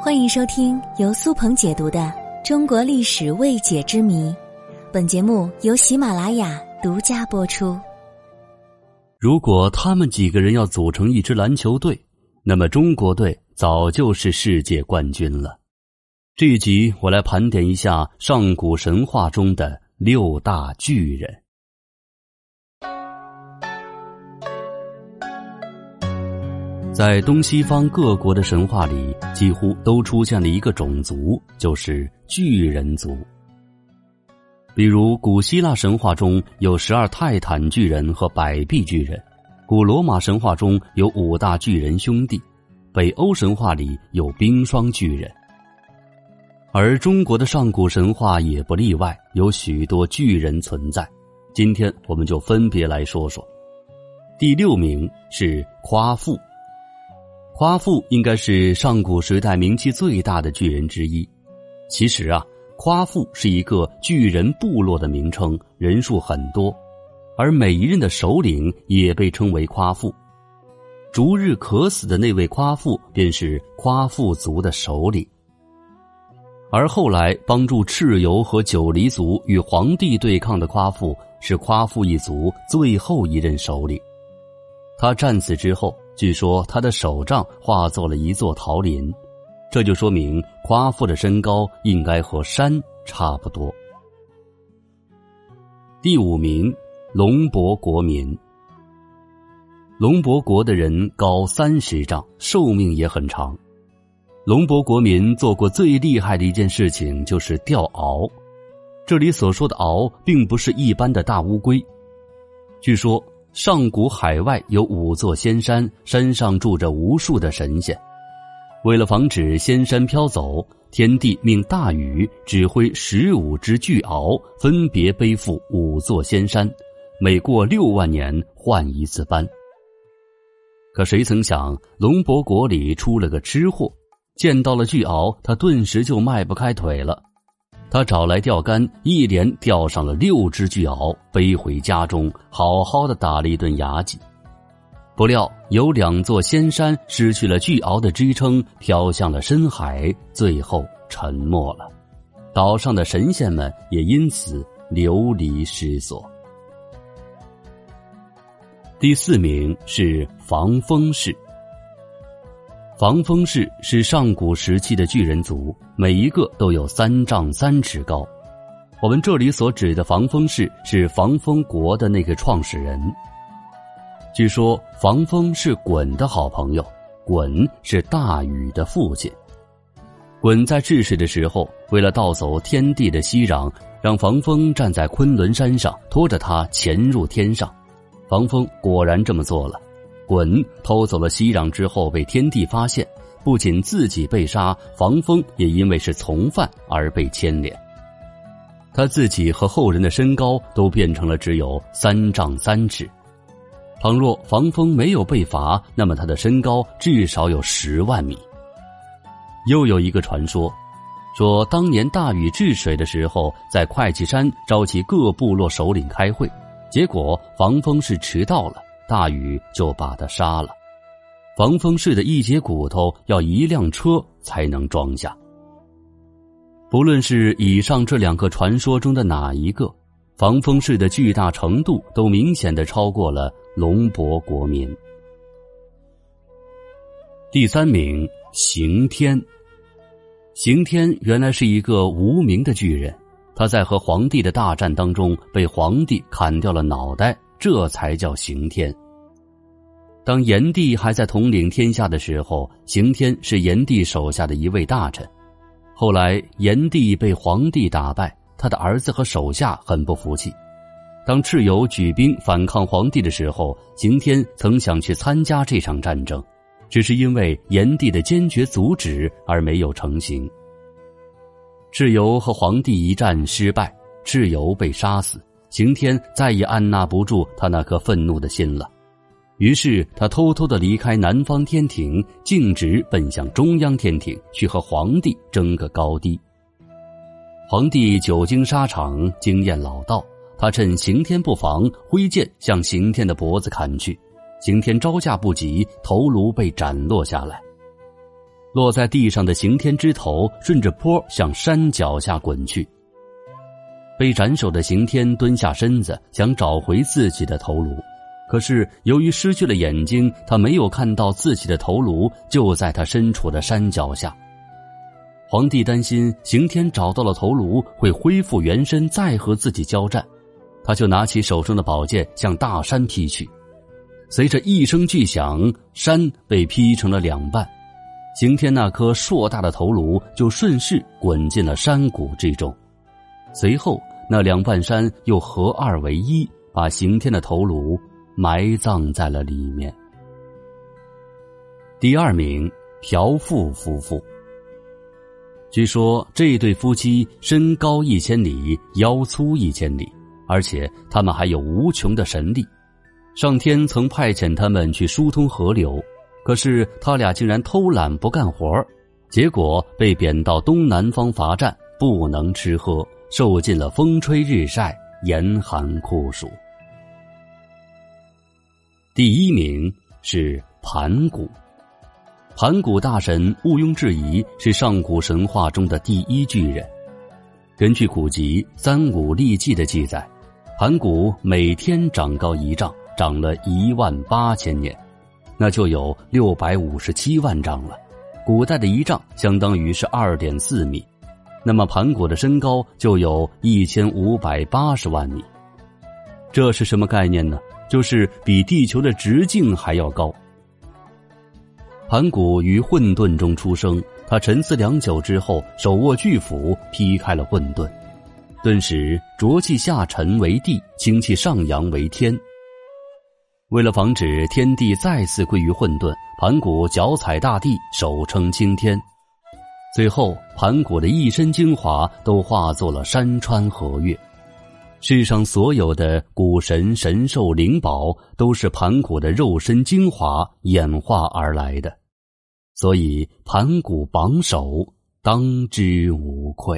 欢迎收听由苏鹏解读的《中国历史未解之谜》，本节目由喜马拉雅独家播出。如果他们几个人要组成一支篮球队，那么中国队早就是世界冠军了。这一集我来盘点一下上古神话中的六大巨人。在东西方各国的神话里，几乎都出现了一个种族，就是巨人族。比如，古希腊神话中有十二泰坦巨人和百臂巨人；古罗马神话中有五大巨人兄弟；北欧神话里有冰霜巨人。而中国的上古神话也不例外，有许多巨人存在。今天我们就分别来说说。第六名是夸父。夸父应该是上古时代名气最大的巨人之一。其实啊，夸父是一个巨人部落的名称，人数很多，而每一任的首领也被称为夸父。逐日渴死的那位夸父便是夸父族的首领。而后来帮助蚩尤和九黎族与皇帝对抗的夸父，是夸父一族最后一任首领。他战死之后。据说他的手杖化作了一座桃林，这就说明夸父的身高应该和山差不多。第五名，龙伯国民。龙伯国的人高三十丈，寿命也很长。龙伯国民做过最厉害的一件事情就是钓鳌。这里所说的鳌，并不是一般的大乌龟。据说。上古海外有五座仙山，山上住着无数的神仙。为了防止仙山飘走，天帝命大禹指挥十五只巨鳌，分别背负五座仙山，每过六万年换一次班。可谁曾想，龙伯国里出了个吃货，见到了巨鳌，他顿时就迈不开腿了。他找来钓竿，一连钓上了六只巨鳌，背回家中，好好的打了一顿牙祭。不料有两座仙山失去了巨鳌的支撑，飘向了深海，最后沉没了。岛上的神仙们也因此流离失所。第四名是防风氏。防风氏是上古时期的巨人族，每一个都有三丈三尺高。我们这里所指的防风氏是防风国的那个创始人。据说防风是鲧的好朋友，鲧是大禹的父亲。鲧在治水的时候，为了盗走天地的息壤，让防风站在昆仑山上，拖着他潜入天上。防风果然这么做了。鲧偷走了息壤之后，被天帝发现，不仅自己被杀，防风也因为是从犯而被牵连。他自己和后人的身高都变成了只有三丈三尺。倘若防风没有被罚，那么他的身高至少有十万米。又有一个传说，说当年大禹治水的时候，在会稽山召集各部落首领开会，结果防风是迟到了。大禹就把他杀了。防风氏的一节骨头要一辆车才能装下。不论是以上这两个传说中的哪一个，防风氏的巨大程度都明显的超过了龙伯国民。第三名，刑天。刑天原来是一个无名的巨人，他在和皇帝的大战当中被皇帝砍掉了脑袋。这才叫刑天。当炎帝还在统领天下的时候，刑天是炎帝手下的一位大臣。后来炎帝被皇帝打败，他的儿子和手下很不服气。当蚩尤举兵反抗皇帝的时候，刑天曾想去参加这场战争，只是因为炎帝的坚决阻止而没有成行。蚩尤和皇帝一战失败，蚩尤被杀死。刑天再也按捺不住他那颗愤怒的心了，于是他偷偷的离开南方天庭，径直奔向中央天庭，去和皇帝争个高低。皇帝久经沙场，经验老道，他趁刑天不防，挥剑向刑天的脖子砍去。刑天招架不及，头颅被斩落下来。落在地上的刑天之头顺着坡向山脚下滚去。被斩首的刑天蹲下身子，想找回自己的头颅，可是由于失去了眼睛，他没有看到自己的头颅就在他身处的山脚下。皇帝担心刑天找到了头颅会恢复原身，再和自己交战，他就拿起手中的宝剑向大山劈去。随着一声巨响，山被劈成了两半，刑天那颗硕大的头颅就顺势滚进了山谷之中。随后，那两半山又合二为一，把刑天的头颅埋葬在了里面。第二名，朴富夫妇。据说这对夫妻身高一千里，腰粗一千里，而且他们还有无穷的神力。上天曾派遣他们去疏通河流，可是他俩竟然偷懒不干活结果被贬到东南方罚站，不能吃喝。受尽了风吹日晒、严寒酷暑。第一名是盘古，盘古大神毋庸置疑是上古神话中的第一巨人。根据古籍《三五历纪》的记载，盘古每天长高一丈，长了一万八千年，那就有六百五十七万丈了。古代的一丈相当于是二点四米。那么盘古的身高就有一千五百八十万米，这是什么概念呢？就是比地球的直径还要高。盘古于混沌中出生，他沉思良久之后，手握巨斧劈开了混沌，顿时浊气下沉为地，清气上扬为天。为了防止天地再次归于混沌，盘古脚踩大地，手撑青天。最后，盘古的一身精华都化作了山川河岳。世上所有的古神、神兽、灵宝，都是盘古的肉身精华演化而来的，所以盘古榜首当之无愧。